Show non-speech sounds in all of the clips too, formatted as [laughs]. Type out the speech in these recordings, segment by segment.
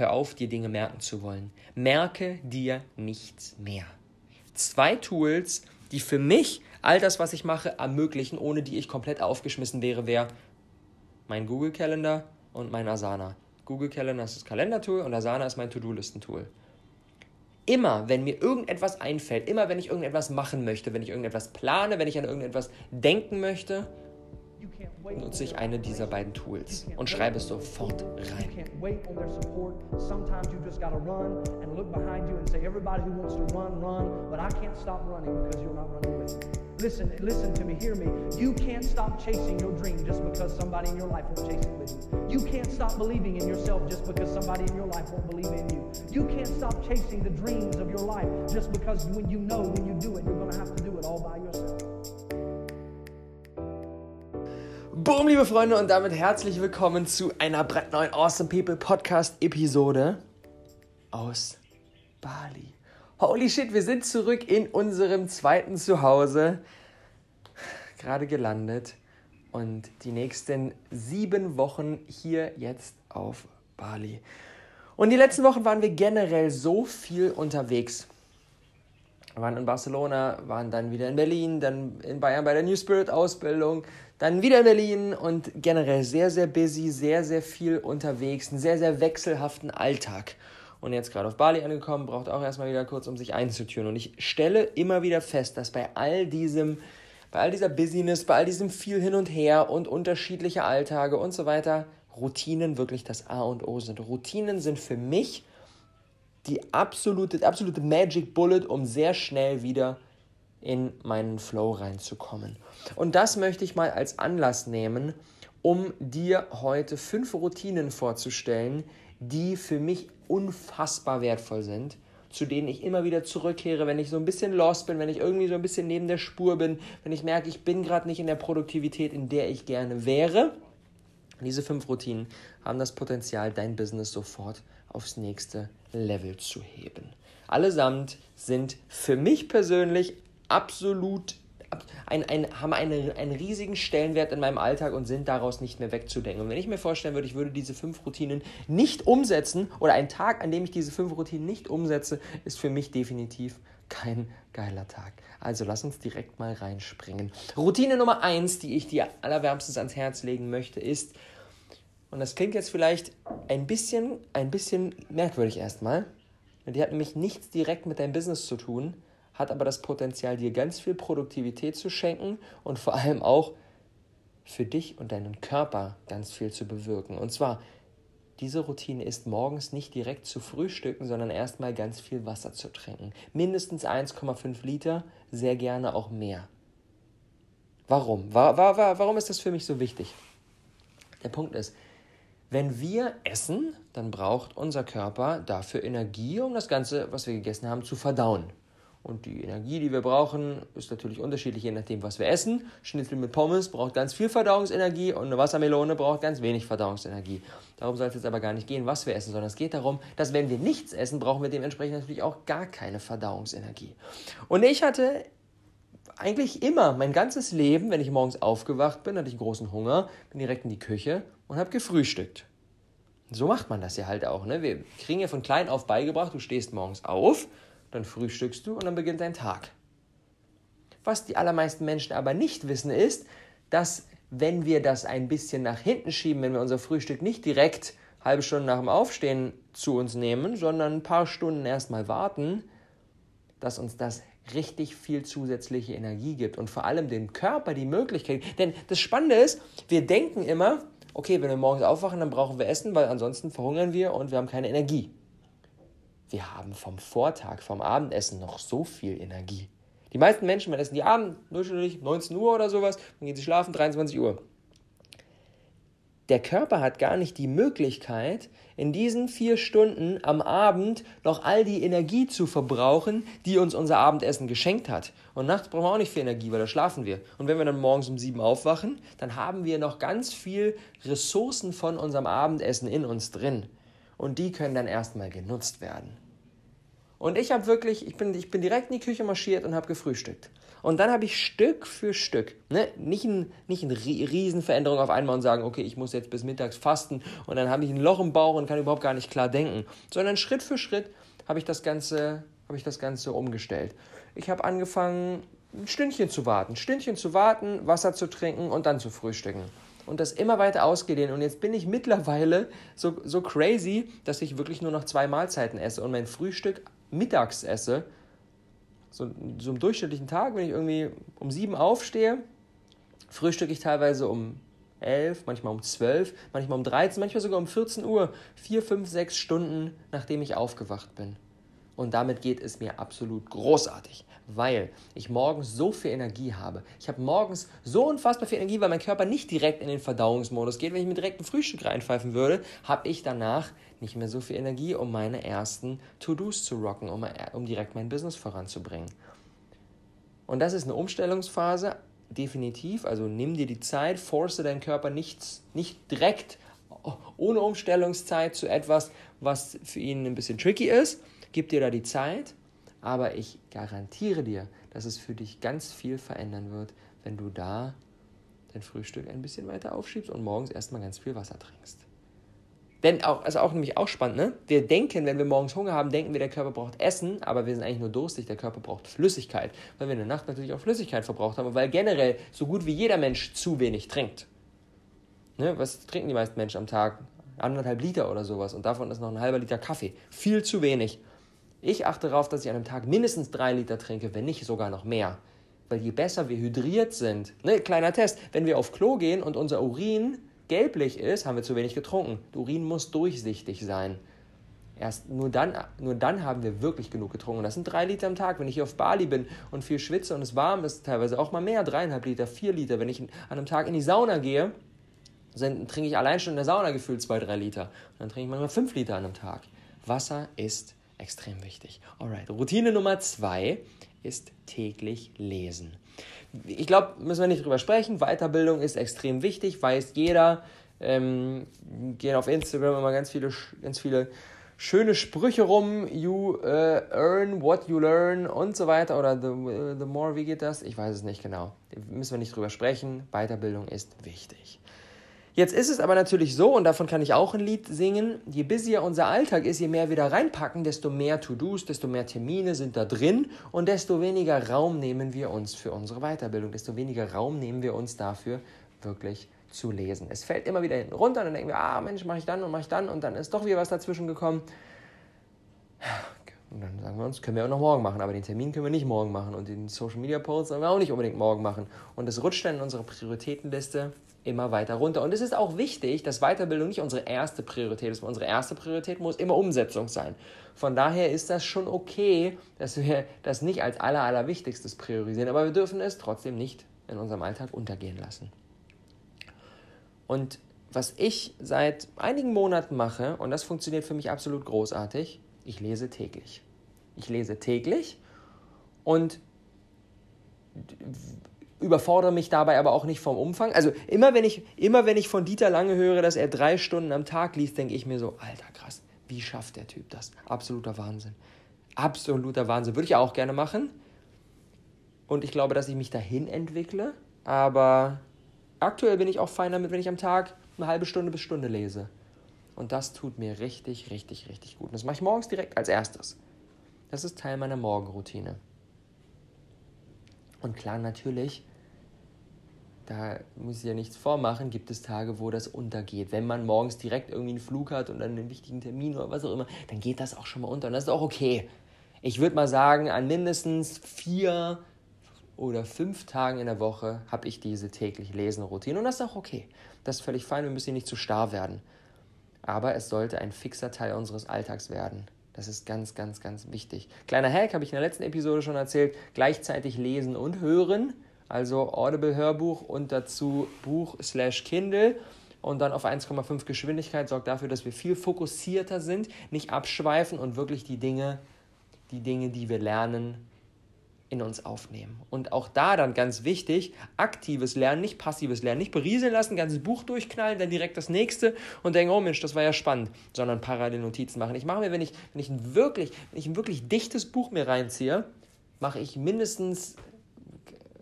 hör auf, dir Dinge merken zu wollen. Merke dir nichts mehr. Zwei Tools, die für mich all das, was ich mache, ermöglichen, ohne die ich komplett aufgeschmissen wäre, wäre mein Google Calendar und mein Asana. Google Calendar ist das Kalendertool und Asana ist mein To-Do-Listen-Tool. Immer, wenn mir irgendetwas einfällt, immer, wenn ich irgendetwas machen möchte, wenn ich irgendetwas plane, wenn ich an irgendetwas denken möchte, nutze ich eine dieser beiden Tools und schreibe es sofort rein. Listen, listen to me, hear me. You can't stop chasing your dream just because somebody in your life won't chase it with you. You can't stop believing in yourself just because somebody in your life won't believe in you. You can't stop chasing the dreams of your life just because when you know when you do it, you're going to have to do it all by yourself. Boom, liebe Freunde, und damit herzlich willkommen zu einer brandneuen Awesome People Podcast Episode aus Bali. Holy shit, wir sind zurück in unserem zweiten Zuhause. Gerade gelandet. Und die nächsten sieben Wochen hier jetzt auf Bali. Und die letzten Wochen waren wir generell so viel unterwegs. Wir waren in Barcelona, waren dann wieder in Berlin, dann in Bayern bei der New Spirit Ausbildung, dann wieder in Berlin und generell sehr, sehr busy, sehr, sehr viel unterwegs, einen sehr, sehr wechselhaften Alltag und jetzt gerade auf Bali angekommen, braucht auch erstmal wieder kurz, um sich einzutüren. Und ich stelle immer wieder fest, dass bei all diesem, bei all dieser Business, bei all diesem viel hin und her und unterschiedliche Alltage und so weiter, Routinen wirklich das A und O sind. Routinen sind für mich die absolute, absolute Magic Bullet, um sehr schnell wieder in meinen Flow reinzukommen. Und das möchte ich mal als Anlass nehmen, um dir heute fünf Routinen vorzustellen, die für mich unfassbar wertvoll sind, zu denen ich immer wieder zurückkehre, wenn ich so ein bisschen lost bin, wenn ich irgendwie so ein bisschen neben der Spur bin, wenn ich merke, ich bin gerade nicht in der Produktivität, in der ich gerne wäre. Diese fünf Routinen haben das Potenzial, dein Business sofort aufs nächste Level zu heben. Allesamt sind für mich persönlich absolut ein, ein, haben eine, einen riesigen Stellenwert in meinem Alltag und sind daraus nicht mehr wegzudenken. Und wenn ich mir vorstellen würde, ich würde diese fünf Routinen nicht umsetzen oder ein Tag, an dem ich diese fünf Routinen nicht umsetze, ist für mich definitiv kein geiler Tag. Also lass uns direkt mal reinspringen. Routine Nummer eins, die ich dir allerwärmstens ans Herz legen möchte, ist, und das klingt jetzt vielleicht ein bisschen, ein bisschen merkwürdig erstmal, die hat nämlich nichts direkt mit deinem Business zu tun, hat aber das Potenzial, dir ganz viel Produktivität zu schenken und vor allem auch für dich und deinen Körper ganz viel zu bewirken. Und zwar, diese Routine ist morgens nicht direkt zu frühstücken, sondern erstmal ganz viel Wasser zu trinken. Mindestens 1,5 Liter, sehr gerne auch mehr. Warum? Warum ist das für mich so wichtig? Der Punkt ist, wenn wir essen, dann braucht unser Körper dafür Energie, um das Ganze, was wir gegessen haben, zu verdauen. Und die Energie, die wir brauchen, ist natürlich unterschiedlich, je nachdem, was wir essen. Schnitzel mit Pommes braucht ganz viel Verdauungsenergie und eine Wassermelone braucht ganz wenig Verdauungsenergie. Darum soll es jetzt aber gar nicht gehen, was wir essen, sondern es geht darum, dass wenn wir nichts essen, brauchen wir dementsprechend natürlich auch gar keine Verdauungsenergie. Und ich hatte eigentlich immer, mein ganzes Leben, wenn ich morgens aufgewacht bin, hatte ich großen Hunger, bin direkt in die Küche und habe gefrühstückt. So macht man das ja halt auch. Ne? Wir kriegen ja von klein auf beigebracht, du stehst morgens auf, dann frühstückst du und dann beginnt dein Tag. Was die allermeisten Menschen aber nicht wissen, ist, dass wenn wir das ein bisschen nach hinten schieben, wenn wir unser Frühstück nicht direkt halbe Stunde nach dem Aufstehen zu uns nehmen, sondern ein paar Stunden erstmal warten, dass uns das richtig viel zusätzliche Energie gibt und vor allem dem Körper die Möglichkeit. Denn das Spannende ist, wir denken immer, okay, wenn wir morgens aufwachen, dann brauchen wir Essen, weil ansonsten verhungern wir und wir haben keine Energie wir haben vom Vortag, vom Abendessen noch so viel Energie. Die meisten Menschen, essen die Abend, durchschnittlich 19 Uhr oder sowas, dann gehen sie schlafen, 23 Uhr. Der Körper hat gar nicht die Möglichkeit, in diesen vier Stunden am Abend noch all die Energie zu verbrauchen, die uns unser Abendessen geschenkt hat. Und nachts brauchen wir auch nicht viel Energie, weil da schlafen wir. Und wenn wir dann morgens um sieben aufwachen, dann haben wir noch ganz viel Ressourcen von unserem Abendessen in uns drin und die können dann erstmal genutzt werden. Und ich habe wirklich, ich bin, ich bin direkt in die Küche marschiert und habe gefrühstückt. Und dann habe ich Stück für Stück, ne, nicht, ein, nicht eine Riesenveränderung auf einmal und sagen, okay, ich muss jetzt bis mittags fasten und dann habe ich ein Loch im Bauch und kann überhaupt gar nicht klar denken, sondern Schritt für Schritt habe ich das Ganze, ich das Ganze umgestellt. Ich habe angefangen, ein Stündchen zu warten, ein Stündchen zu warten, Wasser zu trinken und dann zu frühstücken. Und das immer weiter ausgedehnt. Und jetzt bin ich mittlerweile so, so crazy, dass ich wirklich nur noch zwei Mahlzeiten esse und mein Frühstück mittags esse so, so einem durchschnittlichen Tag, wenn ich irgendwie um sieben aufstehe, frühstücke ich teilweise um elf, manchmal um zwölf, manchmal um 13, manchmal sogar um 14 Uhr, vier, fünf, sechs Stunden, nachdem ich aufgewacht bin. Und damit geht es mir absolut großartig, weil ich morgens so viel Energie habe. Ich habe morgens so unfassbar viel Energie, weil mein Körper nicht direkt in den Verdauungsmodus geht. Wenn ich mir direkt ein Frühstück reinpfeifen würde, habe ich danach nicht mehr so viel Energie, um meine ersten To-Dos zu rocken, um, um direkt mein Business voranzubringen. Und das ist eine Umstellungsphase, definitiv. Also nimm dir die Zeit, force deinen Körper nicht, nicht direkt ohne Umstellungszeit zu etwas, was für ihn ein bisschen tricky ist. Gib dir da die Zeit, aber ich garantiere dir, dass es für dich ganz viel verändern wird, wenn du da dein Frühstück ein bisschen weiter aufschiebst und morgens erstmal ganz viel Wasser trinkst. Denn auch, also auch nämlich auch spannend, ne? Wir denken, wenn wir morgens Hunger haben, denken wir, der Körper braucht Essen, aber wir sind eigentlich nur durstig, der Körper braucht Flüssigkeit, weil wir in der Nacht natürlich auch Flüssigkeit verbraucht haben, weil generell so gut wie jeder Mensch zu wenig trinkt. Ne? Was trinken die meisten Menschen am Tag? Anderthalb Liter oder sowas und davon ist noch ein halber Liter Kaffee. Viel zu wenig. Ich achte darauf, dass ich an einem Tag mindestens drei Liter trinke, wenn nicht sogar noch mehr. Weil je besser wir hydriert sind, ne, kleiner Test, wenn wir auf Klo gehen und unser Urin gelblich ist, haben wir zu wenig getrunken. Der Urin muss durchsichtig sein. Erst nur dann, nur dann haben wir wirklich genug getrunken. Das sind drei Liter am Tag. Wenn ich hier auf Bali bin und viel schwitze und es warm ist, teilweise auch mal mehr, dreieinhalb Liter, vier Liter. Wenn ich an einem Tag in die Sauna gehe, dann trinke ich allein schon in der Sauna gefühlt zwei, drei Liter. Und dann trinke ich manchmal fünf Liter an einem Tag. Wasser ist extrem wichtig. Alright, Routine Nummer zwei ist täglich lesen ich glaube, müssen wir nicht drüber sprechen. Weiterbildung ist extrem wichtig, weiß jeder. Ähm, gehen auf Instagram immer ganz viele, ganz viele schöne Sprüche rum. You uh, earn what you learn und so weiter. Oder the, the more, wie geht das? Ich weiß es nicht genau. Müssen wir nicht drüber sprechen. Weiterbildung ist wichtig. Jetzt ist es aber natürlich so, und davon kann ich auch ein Lied singen, je busier unser Alltag ist, je mehr wir da reinpacken, desto mehr To-Dos, desto mehr Termine sind da drin und desto weniger Raum nehmen wir uns für unsere Weiterbildung, desto weniger Raum nehmen wir uns dafür, wirklich zu lesen. Es fällt immer wieder hinten runter und dann denken wir, ah Mensch, mache ich dann und mache ich dann und dann ist doch wieder was dazwischen gekommen. Und dann sagen wir uns, können wir auch noch morgen machen, aber den Termin können wir nicht morgen machen und den Social Media Post sollen wir auch nicht unbedingt morgen machen. Und es rutscht dann in unsere Prioritätenliste immer weiter runter. Und es ist auch wichtig, dass Weiterbildung nicht unsere erste Priorität ist. Unsere erste Priorität muss immer Umsetzung sein. Von daher ist das schon okay, dass wir das nicht als aller, allerwichtigstes priorisieren, aber wir dürfen es trotzdem nicht in unserem Alltag untergehen lassen. Und was ich seit einigen Monaten mache, und das funktioniert für mich absolut großartig, ich lese täglich. Ich lese täglich und überfordere mich dabei aber auch nicht vom Umfang. Also immer wenn ich, immer wenn ich von Dieter Lange höre, dass er drei Stunden am Tag liest, denke ich mir so, alter krass, wie schafft der Typ das? Absoluter Wahnsinn. Absoluter Wahnsinn. Würde ich auch gerne machen. Und ich glaube, dass ich mich dahin entwickle. Aber aktuell bin ich auch fein damit, wenn ich am Tag eine halbe Stunde bis Stunde lese. Und das tut mir richtig, richtig, richtig gut. Und das mache ich morgens direkt als erstes. Das ist Teil meiner Morgenroutine. Und klar, natürlich da muss ich ja nichts vormachen, gibt es Tage, wo das untergeht. Wenn man morgens direkt irgendwie einen Flug hat und dann einen wichtigen Termin oder was auch immer, dann geht das auch schon mal unter und das ist auch okay. Ich würde mal sagen, an mindestens vier oder fünf Tagen in der Woche habe ich diese täglich Lesen-Routine und das ist auch okay. Das ist völlig fein, wir müssen nicht zu starr werden. Aber es sollte ein fixer Teil unseres Alltags werden. Das ist ganz, ganz, ganz wichtig. Kleiner Hack habe ich in der letzten Episode schon erzählt. Gleichzeitig lesen und hören also Audible Hörbuch und dazu Buch slash Kindle und dann auf 1,5 Geschwindigkeit sorgt dafür, dass wir viel fokussierter sind, nicht abschweifen und wirklich die Dinge, die Dinge, die wir lernen, in uns aufnehmen. Und auch da dann ganz wichtig, aktives Lernen, nicht passives Lernen, nicht berieseln lassen, ganzes Buch durchknallen, dann direkt das nächste und denken, oh Mensch, das war ja spannend, sondern parallel Notizen machen. Ich mache mir, wenn ich, wenn ich ein wirklich, wenn ich ein wirklich dichtes Buch mir reinziehe, mache ich mindestens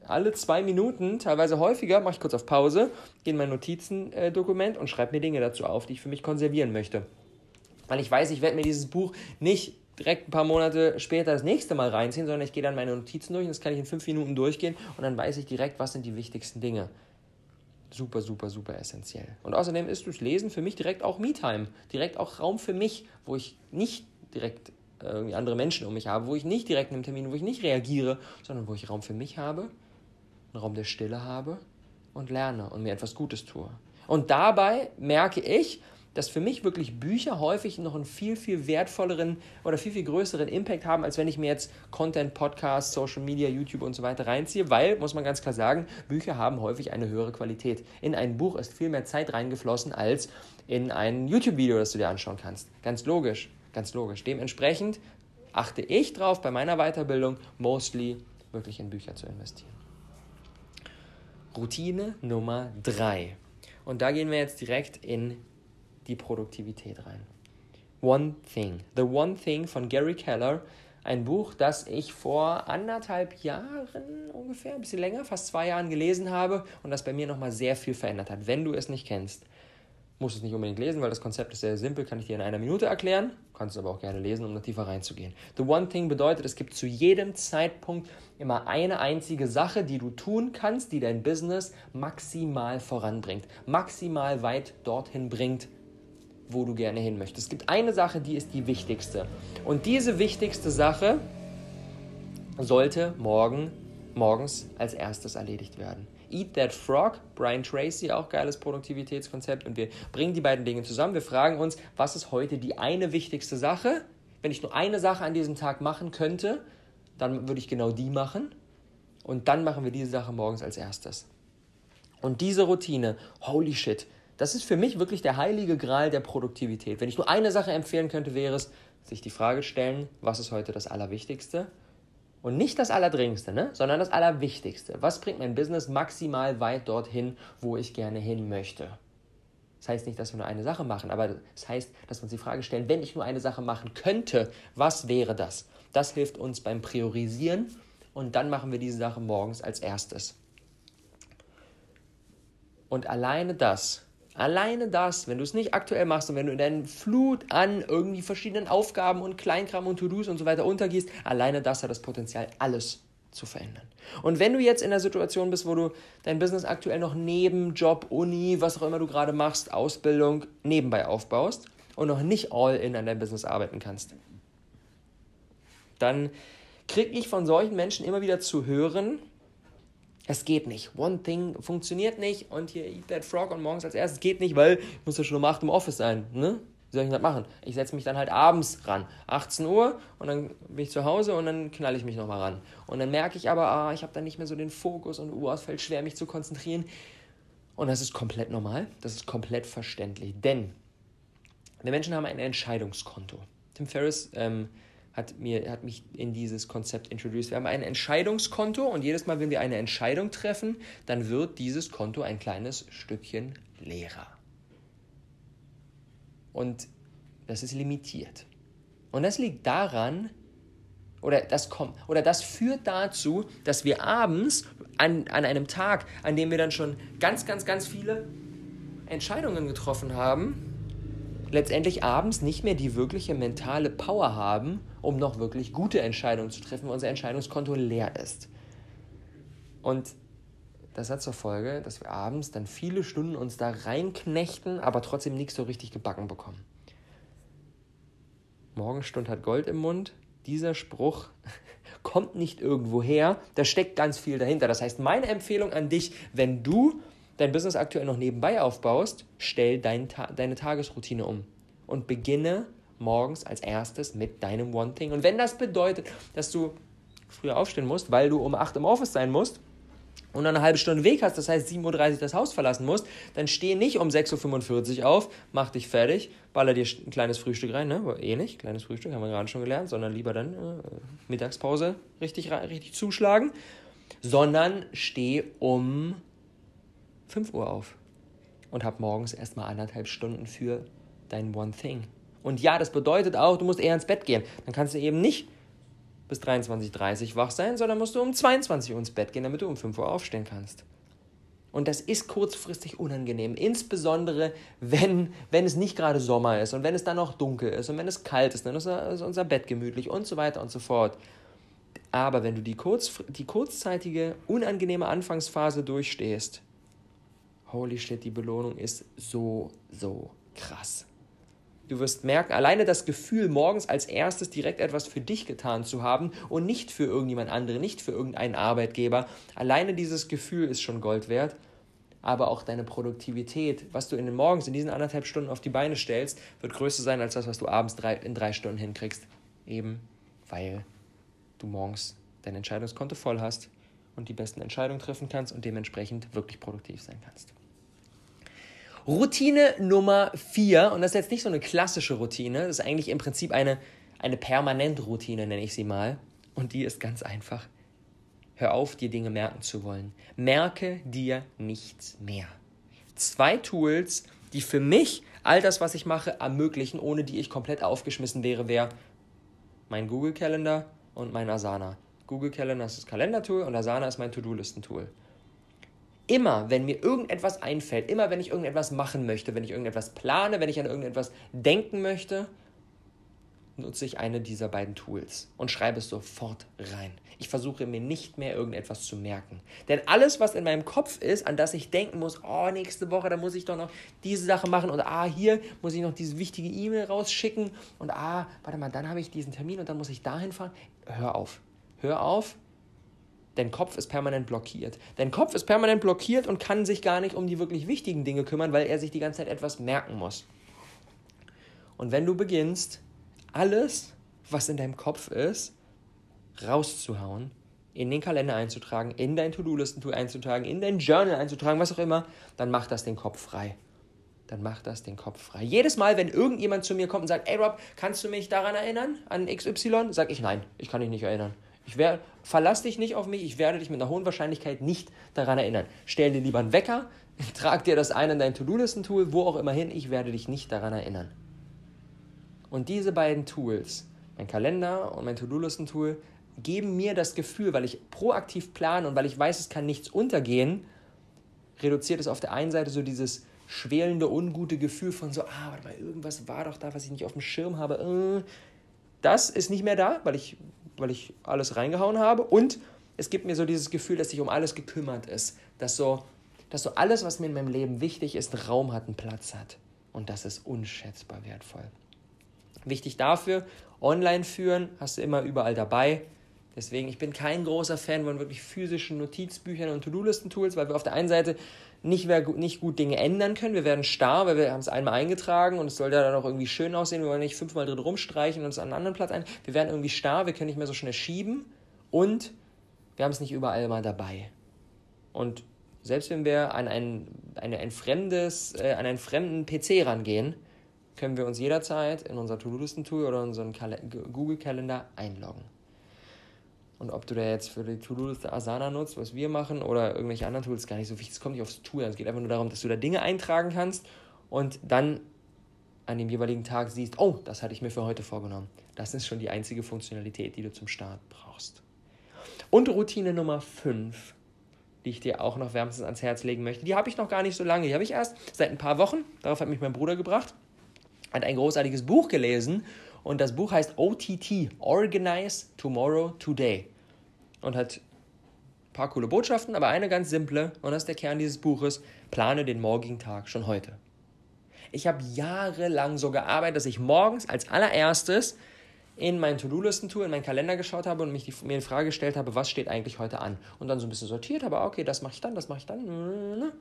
alle zwei Minuten, teilweise häufiger, mache ich kurz auf Pause, gehe in mein Notizendokument und schreibe mir Dinge dazu auf, die ich für mich konservieren möchte. Weil ich weiß, ich werde mir dieses Buch nicht direkt ein paar Monate später das nächste Mal reinziehen, sondern ich gehe dann meine Notizen durch und das kann ich in fünf Minuten durchgehen und dann weiß ich direkt, was sind die wichtigsten Dinge. Super, super, super essentiell. Und außerdem ist das Lesen für mich direkt auch Me-Time, direkt auch Raum für mich, wo ich nicht direkt irgendwie andere Menschen um mich habe, wo ich nicht direkt in einem Termin, wo ich nicht reagiere, sondern wo ich Raum für mich habe, einen Raum der Stille habe und lerne und mir etwas Gutes tue. Und dabei merke ich, dass für mich wirklich Bücher häufig noch einen viel, viel wertvolleren oder viel, viel größeren Impact haben, als wenn ich mir jetzt Content, Podcasts, Social Media, YouTube und so weiter reinziehe, weil, muss man ganz klar sagen, Bücher haben häufig eine höhere Qualität. In ein Buch ist viel mehr Zeit reingeflossen als in ein YouTube-Video, das du dir anschauen kannst. Ganz logisch, ganz logisch. Dementsprechend achte ich drauf, bei meiner Weiterbildung mostly wirklich in Bücher zu investieren. Routine Nummer drei. Und da gehen wir jetzt direkt in die Produktivität rein. One Thing. The One Thing von Gary Keller. Ein Buch, das ich vor anderthalb Jahren ungefähr, ein bisschen länger, fast zwei Jahren gelesen habe und das bei mir nochmal sehr viel verändert hat. Wenn du es nicht kennst, musst du es nicht unbedingt lesen, weil das Konzept ist sehr simpel, kann ich dir in einer Minute erklären. Kannst es aber auch gerne lesen, um noch tiefer reinzugehen. The One Thing bedeutet, es gibt zu jedem Zeitpunkt immer eine einzige Sache, die du tun kannst, die dein Business maximal voranbringt, maximal weit dorthin bringt, wo du gerne hin möchtest. Es gibt eine Sache, die ist die wichtigste. Und diese wichtigste Sache sollte morgen, morgens als erstes erledigt werden. Eat That Frog, Brian Tracy, auch geiles Produktivitätskonzept. Und wir bringen die beiden Dinge zusammen. Wir fragen uns, was ist heute die eine wichtigste Sache? Wenn ich nur eine Sache an diesem Tag machen könnte, dann würde ich genau die machen. Und dann machen wir diese Sache morgens als erstes. Und diese Routine, holy shit, das ist für mich wirklich der heilige Gral der Produktivität. Wenn ich nur eine Sache empfehlen könnte, wäre es, sich die Frage stellen, was ist heute das Allerwichtigste? Und nicht das Allerdringendste, ne? sondern das Allerwichtigste. Was bringt mein Business maximal weit dorthin, wo ich gerne hin möchte? Das heißt nicht, dass wir nur eine Sache machen, aber das heißt, dass wir uns die Frage stellen, wenn ich nur eine Sache machen könnte, was wäre das? Das hilft uns beim Priorisieren und dann machen wir diese Sache morgens als erstes. Und alleine das Alleine das, wenn du es nicht aktuell machst und wenn du in deinen Flut an irgendwie verschiedenen Aufgaben und Kleinkram und To-Dos und so weiter untergehst, alleine das hat das Potenzial, alles zu verändern. Und wenn du jetzt in der Situation bist, wo du dein Business aktuell noch neben Job, Uni, was auch immer du gerade machst, Ausbildung nebenbei aufbaust und noch nicht all in an deinem Business arbeiten kannst, dann kriege ich von solchen Menschen immer wieder zu hören, es geht nicht. One Thing funktioniert nicht und hier Eat That Frog und morgens als erstes geht nicht, weil ich muss ja schon um 8 im Office sein. Ne? Wie soll ich das machen? Ich setze mich dann halt abends ran. 18 Uhr und dann bin ich zu Hause und dann knalle ich mich nochmal ran. Und dann merke ich aber, ah, ich habe dann nicht mehr so den Fokus und uh, es fällt schwer, mich zu konzentrieren. Und das ist komplett normal, das ist komplett verständlich. Denn wir Menschen haben ein Entscheidungskonto. Tim Ferriss ähm, hat, mir, hat mich in dieses Konzept introduced. Wir haben ein Entscheidungskonto und jedes Mal, wenn wir eine Entscheidung treffen, dann wird dieses Konto ein kleines Stückchen leerer. Und das ist limitiert. Und das liegt daran, oder das kommt, oder das führt dazu, dass wir abends an, an einem Tag, an dem wir dann schon ganz, ganz, ganz viele Entscheidungen getroffen haben, letztendlich abends nicht mehr die wirkliche mentale Power haben, um noch wirklich gute Entscheidungen zu treffen, weil unser Entscheidungskonto leer ist. Und das hat zur Folge, dass wir abends dann viele Stunden uns da reinknechten, aber trotzdem nichts so richtig gebacken bekommen. Morgenstund hat Gold im Mund. Dieser Spruch [laughs] kommt nicht irgendwo her, da steckt ganz viel dahinter. Das heißt, meine Empfehlung an dich, wenn du dein Business aktuell noch nebenbei aufbaust, stell dein, deine Tagesroutine um und beginne morgens als erstes mit deinem One Thing. Und wenn das bedeutet, dass du früher aufstehen musst, weil du um 8 im Office sein musst und dann eine halbe Stunde Weg hast, das heißt 7.30 Uhr das Haus verlassen musst, dann steh nicht um 6.45 Uhr auf, mach dich fertig, baller dir ein kleines Frühstück rein, ne? eh nicht, kleines Frühstück, haben wir gerade schon gelernt, sondern lieber dann äh, Mittagspause richtig, richtig zuschlagen, sondern steh um 5 Uhr auf und hab morgens erstmal anderthalb Stunden für dein One Thing. Und ja, das bedeutet auch, du musst eher ins Bett gehen. Dann kannst du eben nicht bis 23.30 Uhr wach sein, sondern musst du um 22 Uhr ins Bett gehen, damit du um 5 Uhr aufstehen kannst. Und das ist kurzfristig unangenehm, insbesondere wenn, wenn es nicht gerade Sommer ist und wenn es dann noch dunkel ist und wenn es kalt ist, dann ist unser Bett gemütlich und so weiter und so fort. Aber wenn du die, kurz, die kurzzeitige, unangenehme Anfangsphase durchstehst, holy shit, die Belohnung ist so, so krass. Du wirst merken, alleine das Gefühl, morgens als erstes direkt etwas für dich getan zu haben und nicht für irgendjemand anderen, nicht für irgendeinen Arbeitgeber, alleine dieses Gefühl ist schon Gold wert. Aber auch deine Produktivität, was du in den Morgens in diesen anderthalb Stunden auf die Beine stellst, wird größer sein als das, was du abends drei, in drei Stunden hinkriegst. Eben weil du morgens dein Entscheidungskonto voll hast und die besten Entscheidungen treffen kannst und dementsprechend wirklich produktiv sein kannst. Routine Nummer vier, und das ist jetzt nicht so eine klassische Routine, das ist eigentlich im Prinzip eine, eine Permanent-Routine, nenne ich sie mal. Und die ist ganz einfach. Hör auf, dir Dinge merken zu wollen. Merke dir nichts mehr. Zwei Tools, die für mich all das, was ich mache, ermöglichen, ohne die ich komplett aufgeschmissen wäre, wäre mein Google Calendar und mein Asana. Google Calendar ist das Kalendertool und Asana ist mein To-Do-Listen-Tool immer, wenn mir irgendetwas einfällt, immer, wenn ich irgendetwas machen möchte, wenn ich irgendetwas plane, wenn ich an irgendetwas denken möchte, nutze ich eine dieser beiden Tools und schreibe es sofort rein. Ich versuche mir nicht mehr irgendetwas zu merken. Denn alles, was in meinem Kopf ist, an das ich denken muss, oh, nächste Woche, da muss ich doch noch diese Sache machen und ah, hier muss ich noch diese wichtige E-Mail rausschicken und ah, warte mal, dann habe ich diesen Termin und dann muss ich dahin fahren. Hör auf. Hör auf, Dein Kopf ist permanent blockiert. Dein Kopf ist permanent blockiert und kann sich gar nicht um die wirklich wichtigen Dinge kümmern, weil er sich die ganze Zeit etwas merken muss. Und wenn du beginnst, alles, was in deinem Kopf ist, rauszuhauen, in den Kalender einzutragen, in dein To-Do-Listen-Tool einzutragen, in dein Journal einzutragen, was auch immer, dann macht das den Kopf frei. Dann macht das den Kopf frei. Jedes Mal, wenn irgendjemand zu mir kommt und sagt, ey Rob, kannst du mich daran erinnern, an XY, sag ich nein, ich kann dich nicht erinnern. Ich werde, verlass dich nicht auf mich, ich werde dich mit einer hohen Wahrscheinlichkeit nicht daran erinnern. Stell dir lieber einen Wecker, [laughs] trag dir das ein in dein To-Do-Listen-Tool, wo auch immer hin, ich werde dich nicht daran erinnern. Und diese beiden Tools, mein Kalender und mein To-Do-Listen-Tool, geben mir das Gefühl, weil ich proaktiv plane und weil ich weiß, es kann nichts untergehen, reduziert es auf der einen Seite so dieses schwelende, ungute Gefühl von so, ah, warte mal, irgendwas war doch da, was ich nicht auf dem Schirm habe. Äh, das ist nicht mehr da, weil ich weil ich alles reingehauen habe. Und es gibt mir so dieses Gefühl, dass sich um alles gekümmert ist. Dass so, dass so alles, was mir in meinem Leben wichtig ist, Raum hat, einen Platz hat. Und das ist unschätzbar wertvoll. Wichtig dafür, online führen, hast du immer überall dabei. Deswegen, ich bin kein großer Fan von wirklich physischen Notizbüchern und To-Do-Listen-Tools, weil wir auf der einen Seite nicht, nicht gut Dinge ändern können. Wir werden starr, weil wir haben es einmal eingetragen und es soll ja dann auch irgendwie schön aussehen. Wir wollen nicht fünfmal drin rumstreichen und es an einen anderen Platz ein. Wir werden irgendwie starr, wir können nicht mehr so schnell schieben und wir haben es nicht überall mal dabei. Und selbst wenn wir an ein, eine, ein fremdes, äh, an einen fremden PC rangehen, können wir uns jederzeit in unser To-Do-Listen-Tool oder unseren Google-Kalender einloggen. Und ob du da jetzt für die To-Do-Liste Asana nutzt, was wir machen, oder irgendwelche anderen Tools, gar nicht so wichtig. Es kommt nicht aufs Tool an. Es geht einfach nur darum, dass du da Dinge eintragen kannst und dann an dem jeweiligen Tag siehst, oh, das hatte ich mir für heute vorgenommen. Das ist schon die einzige Funktionalität, die du zum Start brauchst. Und Routine Nummer 5, die ich dir auch noch wärmstens ans Herz legen möchte, die habe ich noch gar nicht so lange. Die habe ich erst seit ein paar Wochen. Darauf hat mich mein Bruder gebracht. Hat ein großartiges Buch gelesen und das Buch heißt OTT, Organize Tomorrow Today. Und hat ein paar coole Botschaften, aber eine ganz simple, und das ist der Kern dieses Buches, plane den morgigen Tag schon heute. Ich habe jahrelang so gearbeitet, dass ich morgens als allererstes in mein To-Do-Listen-Tool, in meinen Kalender geschaut habe und mich die, mir die Frage gestellt habe, was steht eigentlich heute an? Und dann so ein bisschen sortiert habe, okay, das mache ich dann, das mache ich dann.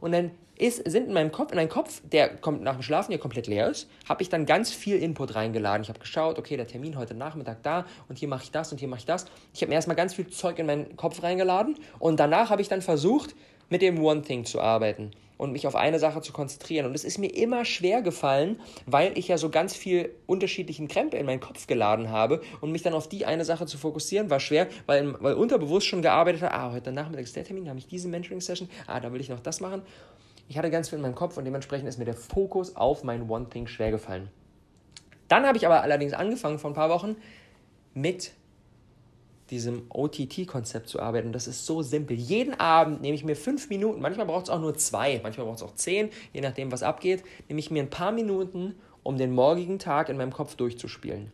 Und dann ist, sind in meinem Kopf, in einen Kopf, der kommt nach dem Schlafen ja komplett leer ist, habe ich dann ganz viel Input reingeladen. Ich habe geschaut, okay, der Termin heute Nachmittag da und hier mache ich das und hier mache ich das. Ich habe mir erstmal ganz viel Zeug in meinen Kopf reingeladen und danach habe ich dann versucht, mit dem One Thing zu arbeiten und mich auf eine Sache zu konzentrieren. Und es ist mir immer schwer gefallen, weil ich ja so ganz viel unterschiedlichen Krempel in meinen Kopf geladen habe und mich dann auf die eine Sache zu fokussieren, war schwer, weil, weil unterbewusst schon gearbeitet hat, ah, heute Nachmittag ist der Termin, da habe ich diese Mentoring-Session, ah, da will ich noch das machen. Ich hatte ganz viel in meinem Kopf und dementsprechend ist mir der Fokus auf mein One Thing schwer gefallen. Dann habe ich aber allerdings angefangen vor ein paar Wochen mit diesem OTT-Konzept zu arbeiten. Das ist so simpel. Jeden Abend nehme ich mir fünf Minuten, manchmal braucht es auch nur zwei, manchmal braucht es auch zehn, je nachdem, was abgeht, nehme ich mir ein paar Minuten, um den morgigen Tag in meinem Kopf durchzuspielen.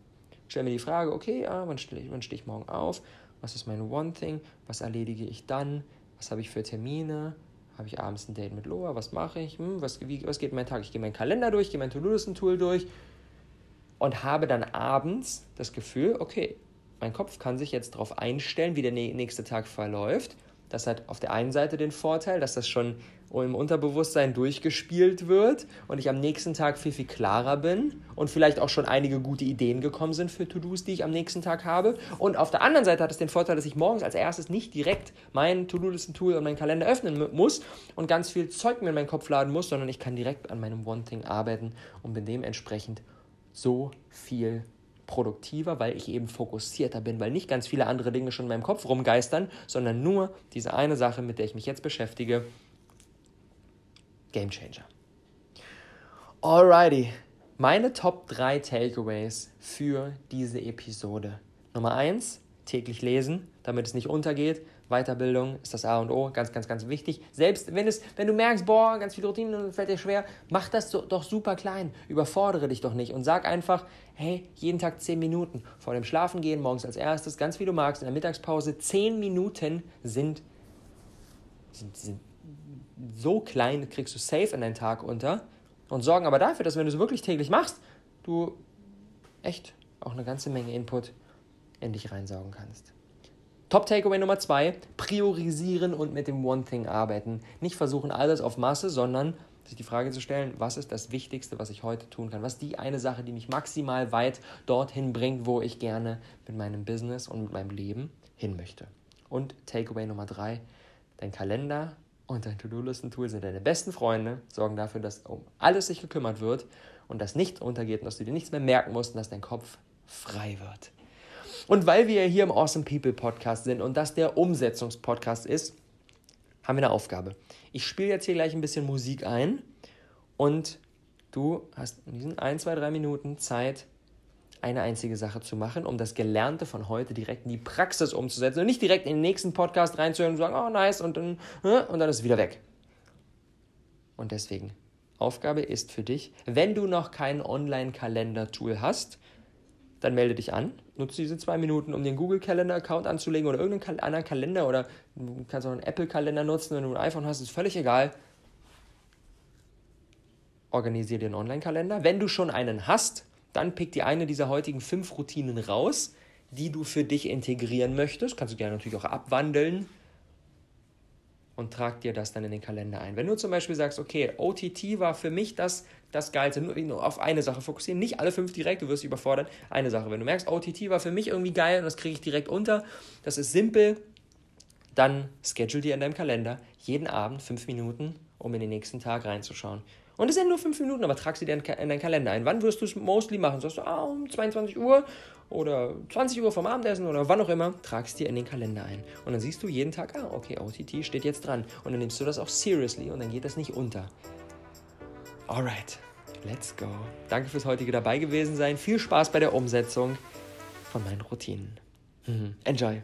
Stelle mir die Frage, okay, ah, wann stehe ich, steh ich morgen auf? Was ist mein One Thing? Was erledige ich dann? Was habe ich für Termine? Habe ich abends ein Date mit Loa? Was mache ich? Hm, was, wie, was geht mein Tag? Ich gehe meinen Kalender durch, gehe mein To-Do-Listen-Tool durch und habe dann abends das Gefühl, okay, mein Kopf kann sich jetzt darauf einstellen, wie der nächste Tag verläuft. Das hat auf der einen Seite den Vorteil, dass das schon im Unterbewusstsein durchgespielt wird und ich am nächsten Tag viel, viel klarer bin und vielleicht auch schon einige gute Ideen gekommen sind für To-Dos, die ich am nächsten Tag habe. Und auf der anderen Seite hat es den Vorteil, dass ich morgens als erstes nicht direkt mein To-Do-Listen-Tool und meinen Kalender öffnen muss und ganz viel Zeug mir in meinen Kopf laden muss, sondern ich kann direkt an meinem One-Thing arbeiten und bin dementsprechend so viel produktiver, weil ich eben fokussierter bin, weil nicht ganz viele andere Dinge schon in meinem Kopf rumgeistern, sondern nur diese eine Sache, mit der ich mich jetzt beschäftige. Game Changer. Alrighty, meine Top 3 Takeaways für diese Episode. Nummer 1, täglich lesen, damit es nicht untergeht. Weiterbildung ist das A und O, ganz, ganz, ganz wichtig. Selbst wenn, es, wenn du merkst, boah, ganz viele Routinen fällt dir schwer, mach das so, doch super klein. Überfordere dich doch nicht und sag einfach, hey, jeden Tag 10 Minuten. Vor dem Schlafengehen, morgens als erstes, ganz wie du magst, in der Mittagspause. 10 Minuten sind, sind, sind so klein, kriegst du safe in deinen Tag unter und sorgen aber dafür, dass wenn du es wirklich täglich machst, du echt auch eine ganze Menge Input in dich reinsaugen kannst. Top Takeaway Nummer zwei, priorisieren und mit dem One Thing arbeiten. Nicht versuchen, alles auf Masse, sondern sich die Frage zu stellen, was ist das Wichtigste, was ich heute tun kann? Was ist die eine Sache, die mich maximal weit dorthin bringt, wo ich gerne mit meinem Business und mit meinem Leben hin möchte? Und Takeaway Nummer drei, dein Kalender und dein To-Do-Listen-Tool sind deine besten Freunde, sorgen dafür, dass um alles sich gekümmert wird und dass nichts untergeht und dass du dir nichts mehr merken musst und dass dein Kopf frei wird. Und weil wir hier im Awesome People Podcast sind und das der Umsetzungspodcast ist, haben wir eine Aufgabe. Ich spiele jetzt hier gleich ein bisschen Musik ein und du hast in diesen ein, zwei, drei Minuten Zeit, eine einzige Sache zu machen, um das Gelernte von heute direkt in die Praxis umzusetzen und nicht direkt in den nächsten Podcast reinzuhören und sagen, oh nice, und dann, und dann ist es wieder weg. Und deswegen, Aufgabe ist für dich, wenn du noch kein Online-Kalender-Tool hast, dann melde dich an. Nutze diese zwei Minuten, um den Google Calendar Account anzulegen oder irgendeinen anderen Kalender oder du kannst auch einen Apple Kalender nutzen, wenn du ein iPhone hast, ist völlig egal. Organisiere dir einen Online-Kalender. Wenn du schon einen hast, dann pick dir eine dieser heutigen fünf Routinen raus, die du für dich integrieren möchtest. Kannst du gerne natürlich auch abwandeln und trag dir das dann in den Kalender ein. Wenn du zum Beispiel sagst, okay, OTT war für mich das, das Geilste, nur auf eine Sache fokussieren, nicht alle fünf direkt, du wirst überfordert, eine Sache. Wenn du merkst, OTT war für mich irgendwie geil und das kriege ich direkt unter, das ist simpel, dann schedule dir in deinem Kalender jeden Abend fünf Minuten, um in den nächsten Tag reinzuschauen. Und es sind nur fünf Minuten, aber trag sie dir in deinen Kalender ein. Wann wirst du es mostly machen? Sagst du, ah, um 22 Uhr oder 20 Uhr vom Abendessen oder wann auch immer, tragst dir in den Kalender ein. Und dann siehst du jeden Tag, ah, okay, OTT steht jetzt dran. Und dann nimmst du das auch seriously und dann geht das nicht unter. Alright, let's go. Danke fürs heutige dabei gewesen sein. Viel Spaß bei der Umsetzung von meinen Routinen. Mhm. Enjoy.